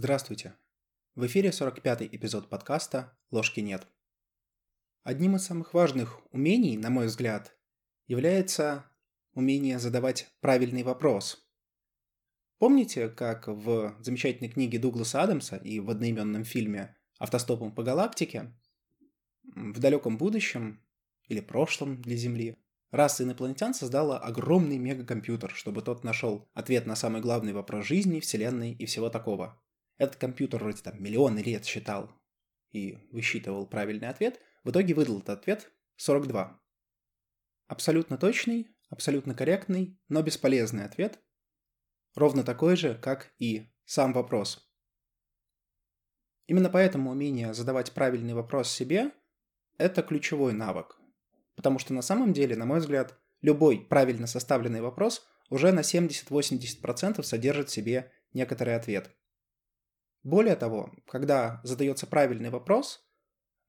Здравствуйте. В эфире 45-й эпизод подкаста «Ложки нет». Одним из самых важных умений, на мой взгляд, является умение задавать правильный вопрос. Помните, как в замечательной книге Дугласа Адамса и в одноименном фильме «Автостопом по галактике» в далеком будущем или прошлом для Земли раса инопланетян создала огромный мегакомпьютер, чтобы тот нашел ответ на самый главный вопрос жизни, Вселенной и всего такого – этот компьютер вроде там миллионы лет считал и высчитывал правильный ответ, в итоге выдал этот ответ 42. Абсолютно точный, абсолютно корректный, но бесполезный ответ, ровно такой же, как и сам вопрос. Именно поэтому умение задавать правильный вопрос себе – это ключевой навык. Потому что на самом деле, на мой взгляд, любой правильно составленный вопрос уже на 70-80% содержит в себе некоторый ответ – более того, когда задается правильный вопрос,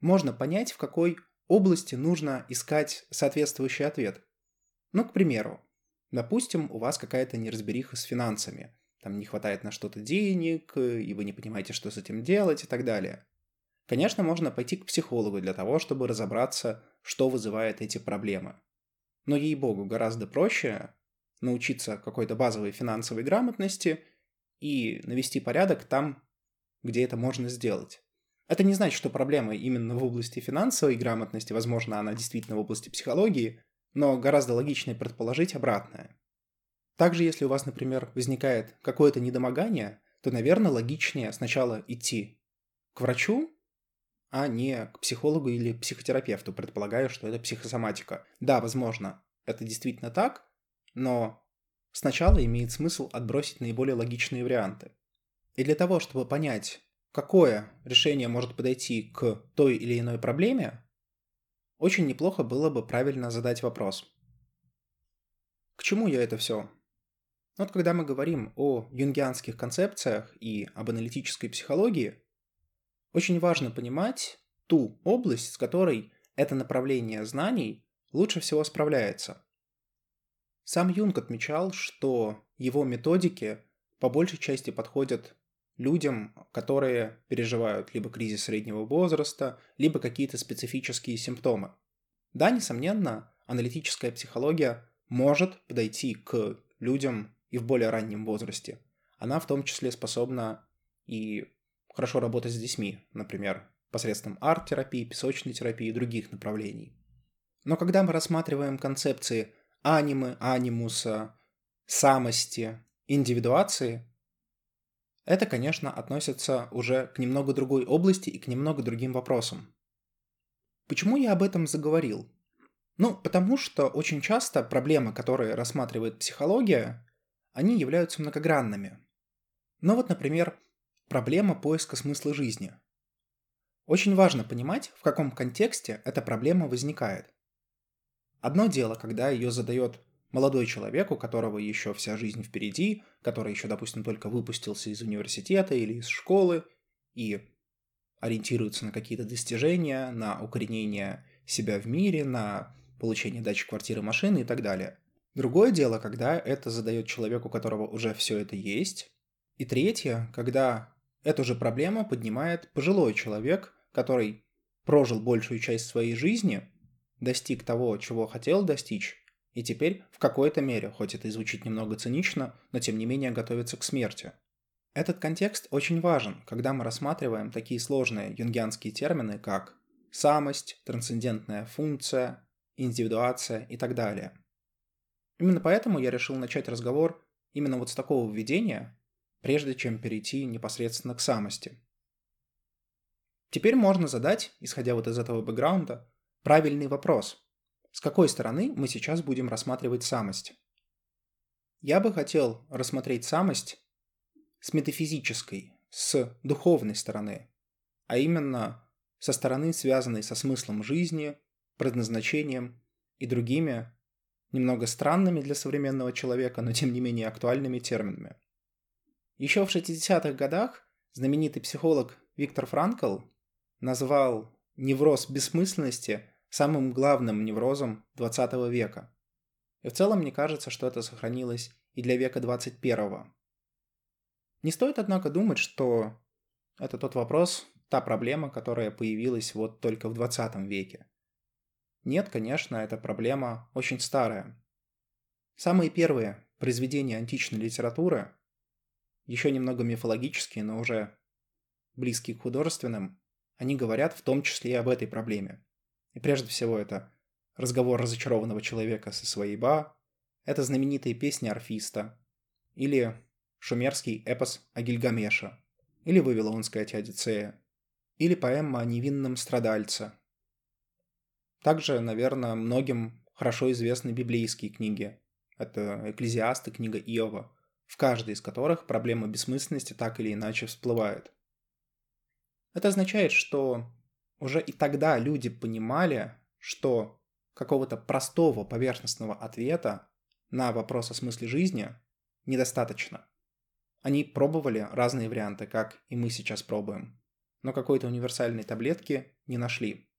можно понять, в какой области нужно искать соответствующий ответ. Ну, к примеру, допустим, у вас какая-то неразбериха с финансами. Там не хватает на что-то денег, и вы не понимаете, что с этим делать и так далее. Конечно, можно пойти к психологу для того, чтобы разобраться, что вызывает эти проблемы. Но, ей-богу, гораздо проще научиться какой-то базовой финансовой грамотности и навести порядок там, где это можно сделать. Это не значит, что проблема именно в области финансовой грамотности, возможно, она действительно в области психологии, но гораздо логичнее предположить обратное. Также, если у вас, например, возникает какое-то недомогание, то, наверное, логичнее сначала идти к врачу, а не к психологу или психотерапевту, предполагаю, что это психосоматика. Да, возможно, это действительно так, но сначала имеет смысл отбросить наиболее логичные варианты. И для того, чтобы понять, какое решение может подойти к той или иной проблеме, очень неплохо было бы правильно задать вопрос. К чему я это все? Вот когда мы говорим о юнгианских концепциях и об аналитической психологии, очень важно понимать ту область, с которой это направление знаний лучше всего справляется. Сам Юнг отмечал, что его методики по большей части подходят людям, которые переживают либо кризис среднего возраста, либо какие-то специфические симптомы. Да, несомненно, аналитическая психология может подойти к людям и в более раннем возрасте. Она в том числе способна и хорошо работать с детьми, например, посредством арт-терапии, песочной терапии и других направлений. Но когда мы рассматриваем концепции анимы, анимуса, самости, индивидуации, это, конечно, относится уже к немного другой области и к немного другим вопросам. Почему я об этом заговорил? Ну, потому что очень часто проблемы, которые рассматривает психология, они являются многогранными. Ну вот, например, проблема поиска смысла жизни. Очень важно понимать, в каком контексте эта проблема возникает. Одно дело, когда ее задает молодой человек, у которого еще вся жизнь впереди, который еще, допустим, только выпустился из университета или из школы и ориентируется на какие-то достижения, на укоренение себя в мире, на получение дачи квартиры, машины и так далее. Другое дело, когда это задает человеку, у которого уже все это есть. И третье, когда эту же проблему поднимает пожилой человек, который прожил большую часть своей жизни, достиг того, чего хотел достичь, и теперь в какой-то мере, хоть это и звучит немного цинично, но тем не менее готовится к смерти. Этот контекст очень важен, когда мы рассматриваем такие сложные юнгианские термины, как самость, трансцендентная функция, индивидуация и так далее. Именно поэтому я решил начать разговор именно вот с такого введения, прежде чем перейти непосредственно к самости. Теперь можно задать, исходя вот из этого бэкграунда, правильный вопрос – с какой стороны мы сейчас будем рассматривать самость? Я бы хотел рассмотреть самость с метафизической, с духовной стороны, а именно со стороны, связанной со смыслом жизни, предназначением и другими, немного странными для современного человека, но тем не менее актуальными терминами. Еще в 60-х годах знаменитый психолог Виктор Франкл назвал невроз бессмысленности самым главным неврозом 20 века. И в целом мне кажется, что это сохранилось и для века 21. Не стоит, однако, думать, что это тот вопрос, та проблема, которая появилась вот только в 20 веке. Нет, конечно, эта проблема очень старая. Самые первые произведения античной литературы, еще немного мифологические, но уже близкие к художественным, они говорят в том числе и об этой проблеме. И прежде всего это разговор разочарованного человека со своей ба, это знаменитые песни орфиста, или шумерский эпос о Гильгамеше, или вавилонская Теодицея, или поэма о невинном страдальце. Также, наверное, многим хорошо известны библейские книги. Это «Экклезиаст» и книга Иова, в каждой из которых проблема бессмысленности так или иначе всплывает. Это означает, что уже и тогда люди понимали, что какого-то простого поверхностного ответа на вопрос о смысле жизни недостаточно. Они пробовали разные варианты, как и мы сейчас пробуем, но какой-то универсальной таблетки не нашли.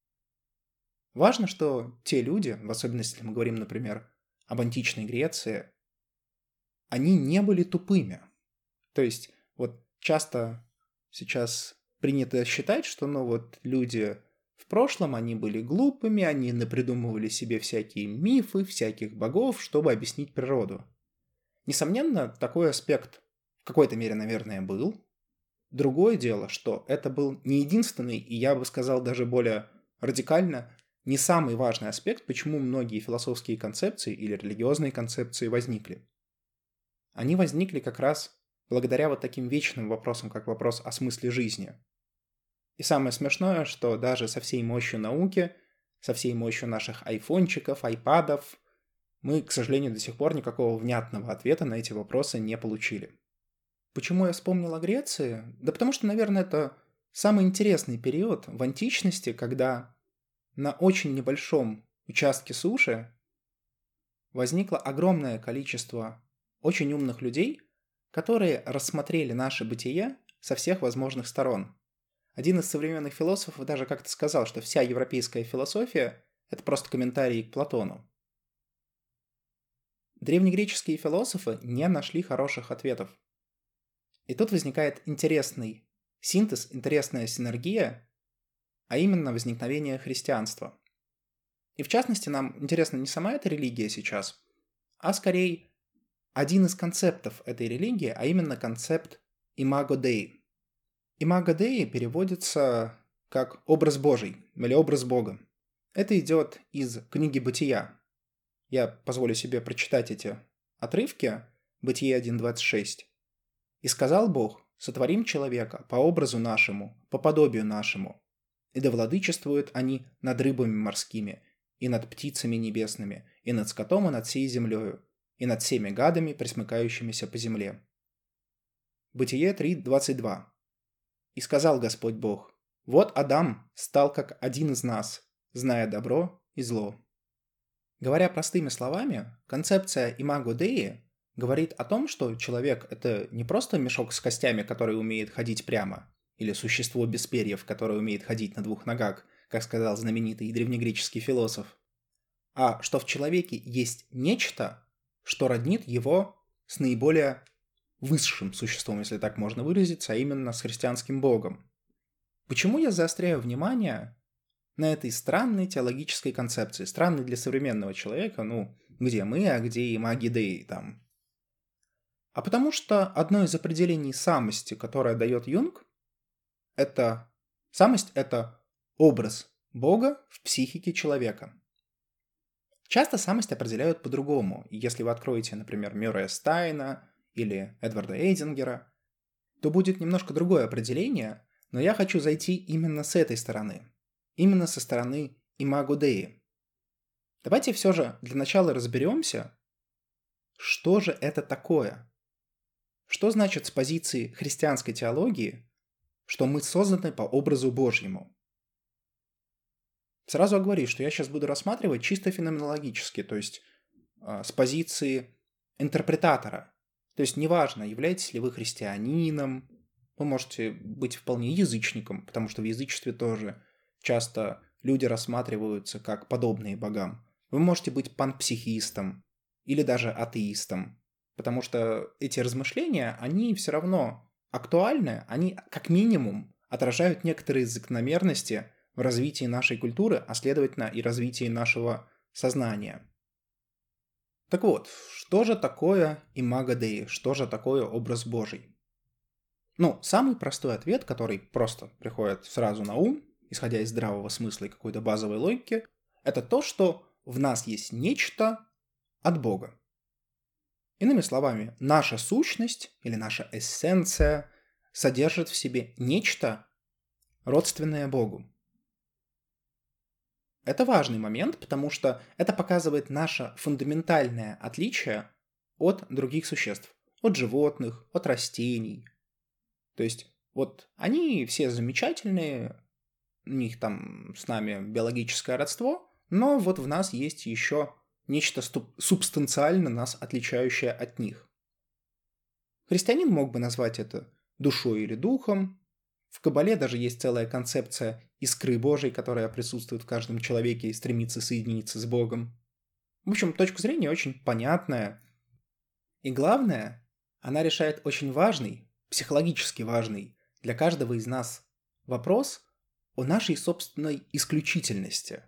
Важно, что те люди, в особенности, если мы говорим, например, об античной Греции, они не были тупыми. То есть вот часто сейчас принято считать, что ну вот люди в прошлом, они были глупыми, они напридумывали себе всякие мифы, всяких богов, чтобы объяснить природу. Несомненно, такой аспект в какой-то мере, наверное, был. Другое дело, что это был не единственный, и я бы сказал даже более радикально, не самый важный аспект, почему многие философские концепции или религиозные концепции возникли. Они возникли как раз благодаря вот таким вечным вопросам, как вопрос о смысле жизни. И самое смешное, что даже со всей мощью науки, со всей мощью наших айфончиков, айпадов, мы, к сожалению, до сих пор никакого внятного ответа на эти вопросы не получили. Почему я вспомнил о Греции? Да потому что, наверное, это самый интересный период в античности, когда на очень небольшом участке суши возникло огромное количество очень умных людей, которые рассмотрели наше бытие со всех возможных сторон. Один из современных философов даже как-то сказал, что вся европейская философия – это просто комментарии к Платону. Древнегреческие философы не нашли хороших ответов. И тут возникает интересный синтез, интересная синергия, а именно возникновение христианства. И в частности, нам интересна не сама эта религия сейчас, а скорее один из концептов этой религии, а именно концепт имаго Dei. Имаго Dei переводится как образ Божий или образ Бога. Это идет из книги Бытия, я позволю себе прочитать эти отрывки. Бытие 1.26. «И сказал Бог, сотворим человека по образу нашему, по подобию нашему, и да владычествуют они над рыбами морскими, и над птицами небесными, и над скотом, и над всей землею, и над всеми гадами, присмыкающимися по земле». Бытие 3.22. «И сказал Господь Бог, вот Адам стал как один из нас, зная добро и зло». Говоря простыми словами, концепция имаго Деи говорит о том, что человек — это не просто мешок с костями, который умеет ходить прямо, или существо без перьев, которое умеет ходить на двух ногах, как сказал знаменитый древнегреческий философ, а что в человеке есть нечто, что роднит его с наиболее высшим существом, если так можно выразиться, а именно с христианским богом. Почему я заостряю внимание на этой странной теологической концепции. Странной для современного человека, ну, где мы, а где и маги там. А потому что одно из определений самости, которое дает Юнг, это самость – это образ Бога в психике человека. Часто самость определяют по-другому. Если вы откроете, например, Мюррея Стайна или Эдварда Эйдингера, то будет немножко другое определение, но я хочу зайти именно с этой стороны именно со стороны Имаго Деи. Давайте все же для начала разберемся, что же это такое. Что значит с позиции христианской теологии, что мы созданы по образу Божьему? Сразу оговорюсь, что я сейчас буду рассматривать чисто феноменологически, то есть э, с позиции интерпретатора. То есть неважно, являетесь ли вы христианином, вы можете быть вполне язычником, потому что в язычестве тоже часто люди рассматриваются как подобные богам. Вы можете быть панпсихистом или даже атеистом, потому что эти размышления, они все равно актуальны, они как минимум отражают некоторые закономерности в развитии нашей культуры, а следовательно и развитии нашего сознания. Так вот, что же такое имаго? Что же такое образ Божий? Ну, самый простой ответ, который просто приходит сразу на ум, исходя из здравого смысла и какой-то базовой логики, это то, что в нас есть нечто от Бога. Иными словами, наша сущность или наша эссенция содержит в себе нечто, родственное Богу. Это важный момент, потому что это показывает наше фундаментальное отличие от других существ, от животных, от растений. То есть вот они все замечательные, у них там с нами биологическое родство, но вот в нас есть еще нечто субстанциально нас отличающее от них. Христианин мог бы назвать это душой или духом. В Кабале даже есть целая концепция искры Божьей, которая присутствует в каждом человеке и стремится соединиться с Богом. В общем, точка зрения очень понятная. И главное, она решает очень важный, психологически важный для каждого из нас вопрос о нашей собственной исключительности.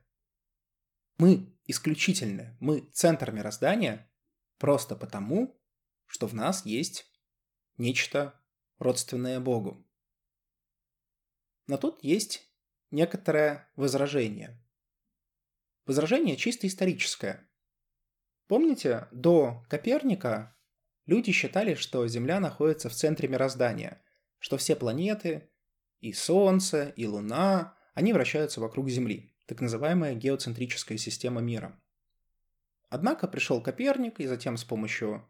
Мы исключительны, мы центр мироздания просто потому, что в нас есть нечто родственное Богу. Но тут есть некоторое возражение. Возражение чисто историческое. Помните, до Коперника люди считали, что Земля находится в центре мироздания, что все планеты, и Солнце, и Луна, они вращаются вокруг Земли, так называемая геоцентрическая система мира. Однако пришел Коперник, и затем с помощью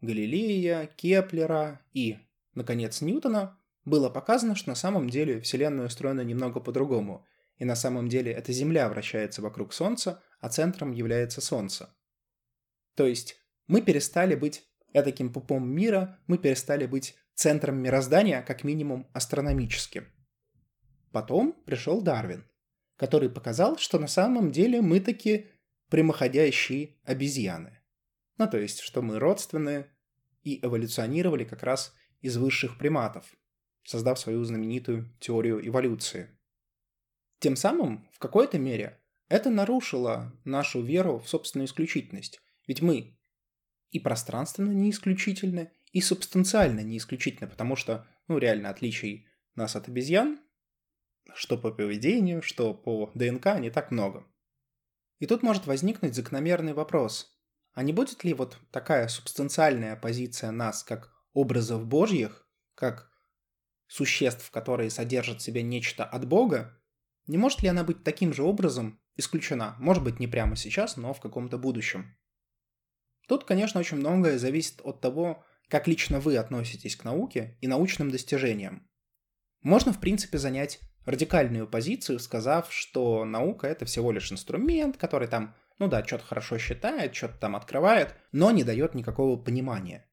Галилея, Кеплера и, наконец, Ньютона было показано, что на самом деле Вселенная устроена немного по-другому, и на самом деле эта Земля вращается вокруг Солнца, а центром является Солнце. То есть мы перестали быть таким пупом мира, мы перестали быть центром мироздания, как минимум астрономическим. Потом пришел Дарвин, который показал, что на самом деле мы таки прямоходящие обезьяны. Ну, то есть, что мы родственные и эволюционировали как раз из высших приматов, создав свою знаменитую теорию эволюции. Тем самым, в какой-то мере, это нарушило нашу веру в собственную исключительность. Ведь мы и пространственно не исключительны, и субстанциально не исключительны, потому что, ну, реально отличий нас от обезьян, что по поведению, что по ДНК, не так много. И тут может возникнуть закономерный вопрос. А не будет ли вот такая субстанциальная позиция нас как образов божьих, как существ, которые содержат в себе нечто от Бога, не может ли она быть таким же образом исключена? Может быть, не прямо сейчас, но в каком-то будущем. Тут, конечно, очень многое зависит от того, как лично вы относитесь к науке и научным достижениям. Можно, в принципе, занять радикальную позицию, сказав, что наука — это всего лишь инструмент, который там, ну да, что-то хорошо считает, что-то там открывает, но не дает никакого понимания.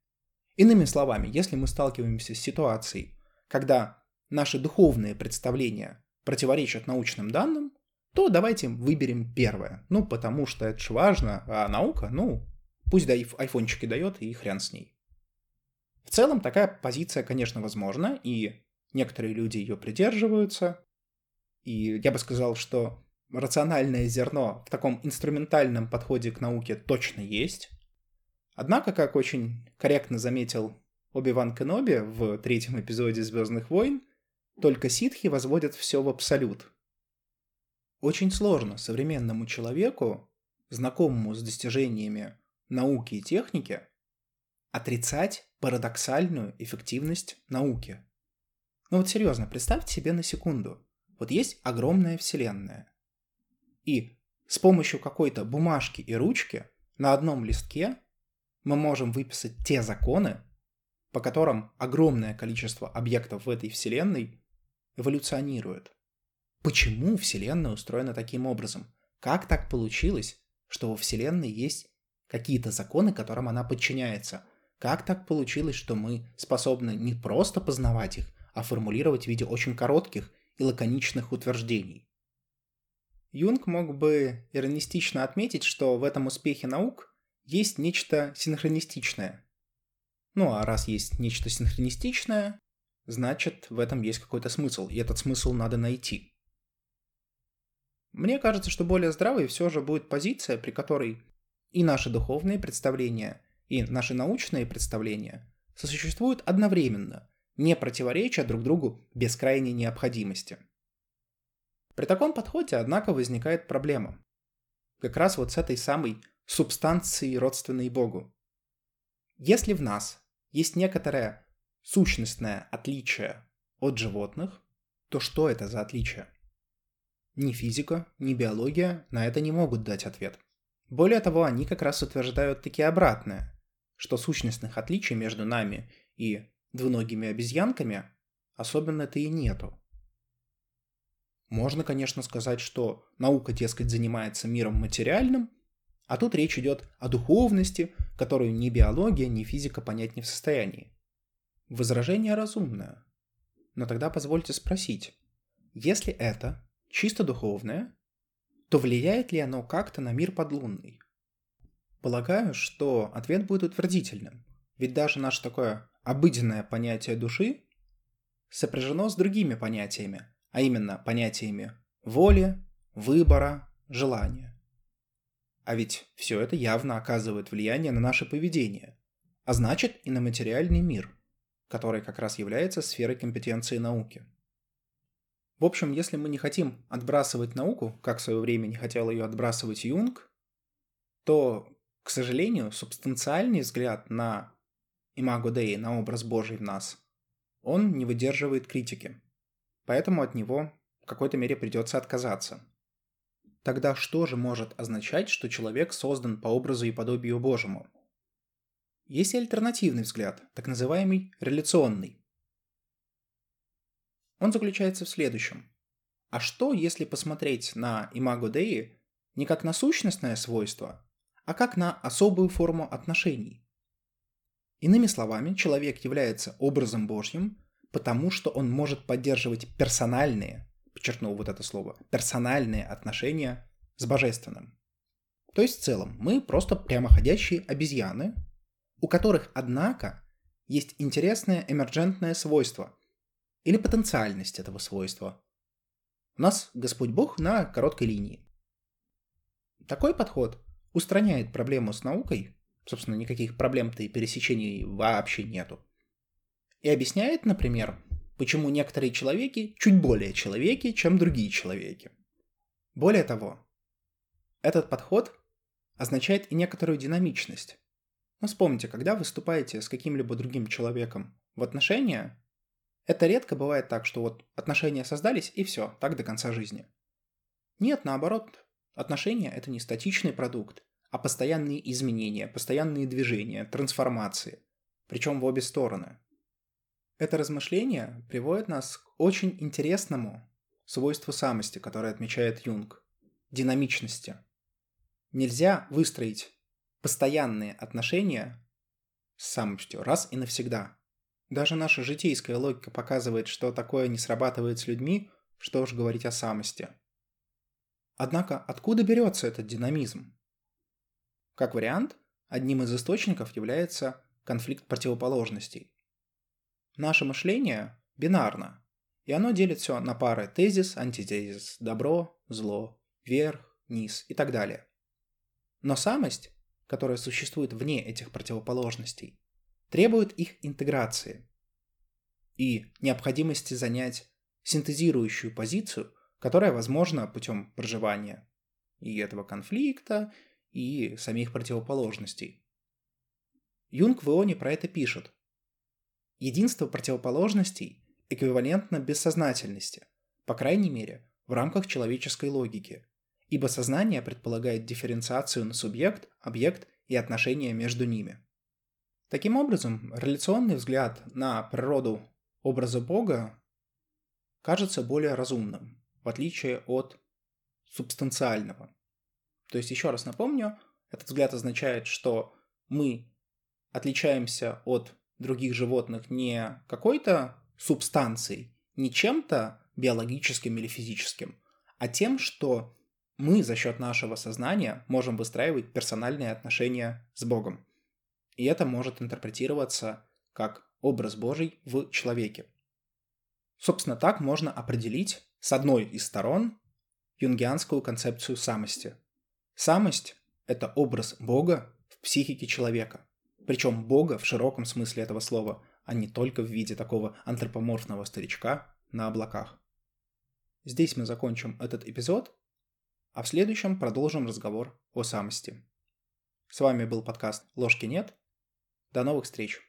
Иными словами, если мы сталкиваемся с ситуацией, когда наши духовные представления противоречат научным данным, то давайте выберем первое. Ну, потому что это же важно, а наука, ну, пусть да айфончики дает, и хрен с ней. В целом, такая позиция, конечно, возможна, и некоторые люди ее придерживаются. И я бы сказал, что рациональное зерно в таком инструментальном подходе к науке точно есть. Однако, как очень корректно заметил Оби-Ван Кеноби в третьем эпизоде «Звездных войн» только ситхи возводят все в абсолют. Очень сложно современному человеку, знакомому с достижениями науки и техники, отрицать парадоксальную эффективность науки. Ну вот серьезно, представьте себе на секунду. Вот есть огромная вселенная. И с помощью какой-то бумажки и ручки на одном листке мы можем выписать те законы, по которым огромное количество объектов в этой Вселенной эволюционирует. Почему Вселенная устроена таким образом? Как так получилось, что во Вселенной есть какие-то законы, которым она подчиняется? Как так получилось, что мы способны не просто познавать их, а формулировать в виде очень коротких и лаконичных утверждений? Юнг мог бы иронистично отметить, что в этом успехе наук есть нечто синхронистичное, ну а раз есть нечто синхронистичное, значит, в этом есть какой-то смысл, и этот смысл надо найти. Мне кажется, что более здравой все же будет позиция, при которой и наши духовные представления, и наши научные представления сосуществуют одновременно, не противореча друг другу без крайней необходимости. При таком подходе, однако, возникает проблема. Как раз вот с этой самой субстанцией, родственной Богу. Если в нас есть некоторое сущностное отличие от животных, то что это за отличие? Ни физика, ни биология на это не могут дать ответ. Более того, они как раз утверждают таки обратное, что сущностных отличий между нами и двуногими обезьянками особенно-то и нету. Можно, конечно, сказать, что наука, дескать, занимается миром материальным, а тут речь идет о духовности, которую ни биология, ни физика понять не в состоянии. Возражение разумное. Но тогда позвольте спросить, если это чисто духовное, то влияет ли оно как-то на мир подлунный? Полагаю, что ответ будет утвердительным, ведь даже наше такое обыденное понятие души сопряжено с другими понятиями, а именно понятиями воли, выбора, желания. А ведь все это явно оказывает влияние на наше поведение, а значит и на материальный мир, который как раз является сферой компетенции науки. В общем, если мы не хотим отбрасывать науку, как в свое время не хотел ее отбрасывать Юнг, то, к сожалению, субстанциальный взгляд на имаго Dei, на образ Божий в нас, он не выдерживает критики. Поэтому от него в какой-то мере придется отказаться – Тогда что же может означать, что человек создан по образу и подобию Божьему? Есть и альтернативный взгляд, так называемый реляционный. Он заключается в следующем. А что, если посмотреть на имаго Деи не как на сущностное свойство, а как на особую форму отношений? Иными словами, человек является образом Божьим, потому что он может поддерживать персональные, подчеркнул вот это слово, персональные отношения с божественным. То есть в целом мы просто прямоходящие обезьяны, у которых, однако, есть интересное эмерджентное свойство или потенциальность этого свойства. У нас Господь Бог на короткой линии. Такой подход устраняет проблему с наукой, собственно, никаких проблем-то и пересечений вообще нету. И объясняет, например, почему некоторые человеки чуть более человеки, чем другие человеки. Более того, этот подход означает и некоторую динамичность. Но вспомните, когда выступаете с каким-либо другим человеком в отношения, это редко бывает так, что вот отношения создались и все, так до конца жизни. Нет, наоборот, отношения – это не статичный продукт, а постоянные изменения, постоянные движения, трансформации, причем в обе стороны. Это размышление приводит нас к очень интересному свойству самости, которое отмечает Юнг – динамичности. Нельзя выстроить постоянные отношения с самостью раз и навсегда. Даже наша житейская логика показывает, что такое не срабатывает с людьми, что уж говорить о самости. Однако откуда берется этот динамизм? Как вариант, одним из источников является конфликт противоположностей. Наше мышление бинарно, и оно делит все на пары тезис, антитезис, добро, зло, вверх, низ и так далее. Но самость, которая существует вне этих противоположностей, требует их интеграции и необходимости занять синтезирующую позицию, которая возможна путем проживания и этого конфликта, и самих противоположностей. Юнг в Ионе про это пишет. Единство противоположностей эквивалентно бессознательности, по крайней мере, в рамках человеческой логики, ибо сознание предполагает дифференциацию на субъект, объект и отношения между ними. Таким образом, реляционный взгляд на природу образа Бога кажется более разумным, в отличие от субстанциального. То есть, еще раз напомню, этот взгляд означает, что мы отличаемся от других животных не какой-то субстанцией, не чем-то биологическим или физическим, а тем, что мы за счет нашего сознания можем выстраивать персональные отношения с Богом. И это может интерпретироваться как образ Божий в человеке. Собственно, так можно определить с одной из сторон юнгианскую концепцию самости. Самость – это образ Бога в психике человека. Причем Бога в широком смысле этого слова, а не только в виде такого антропоморфного старичка на облаках. Здесь мы закончим этот эпизод, а в следующем продолжим разговор о самости. С вами был подкаст «Ложки нет». До новых встреч!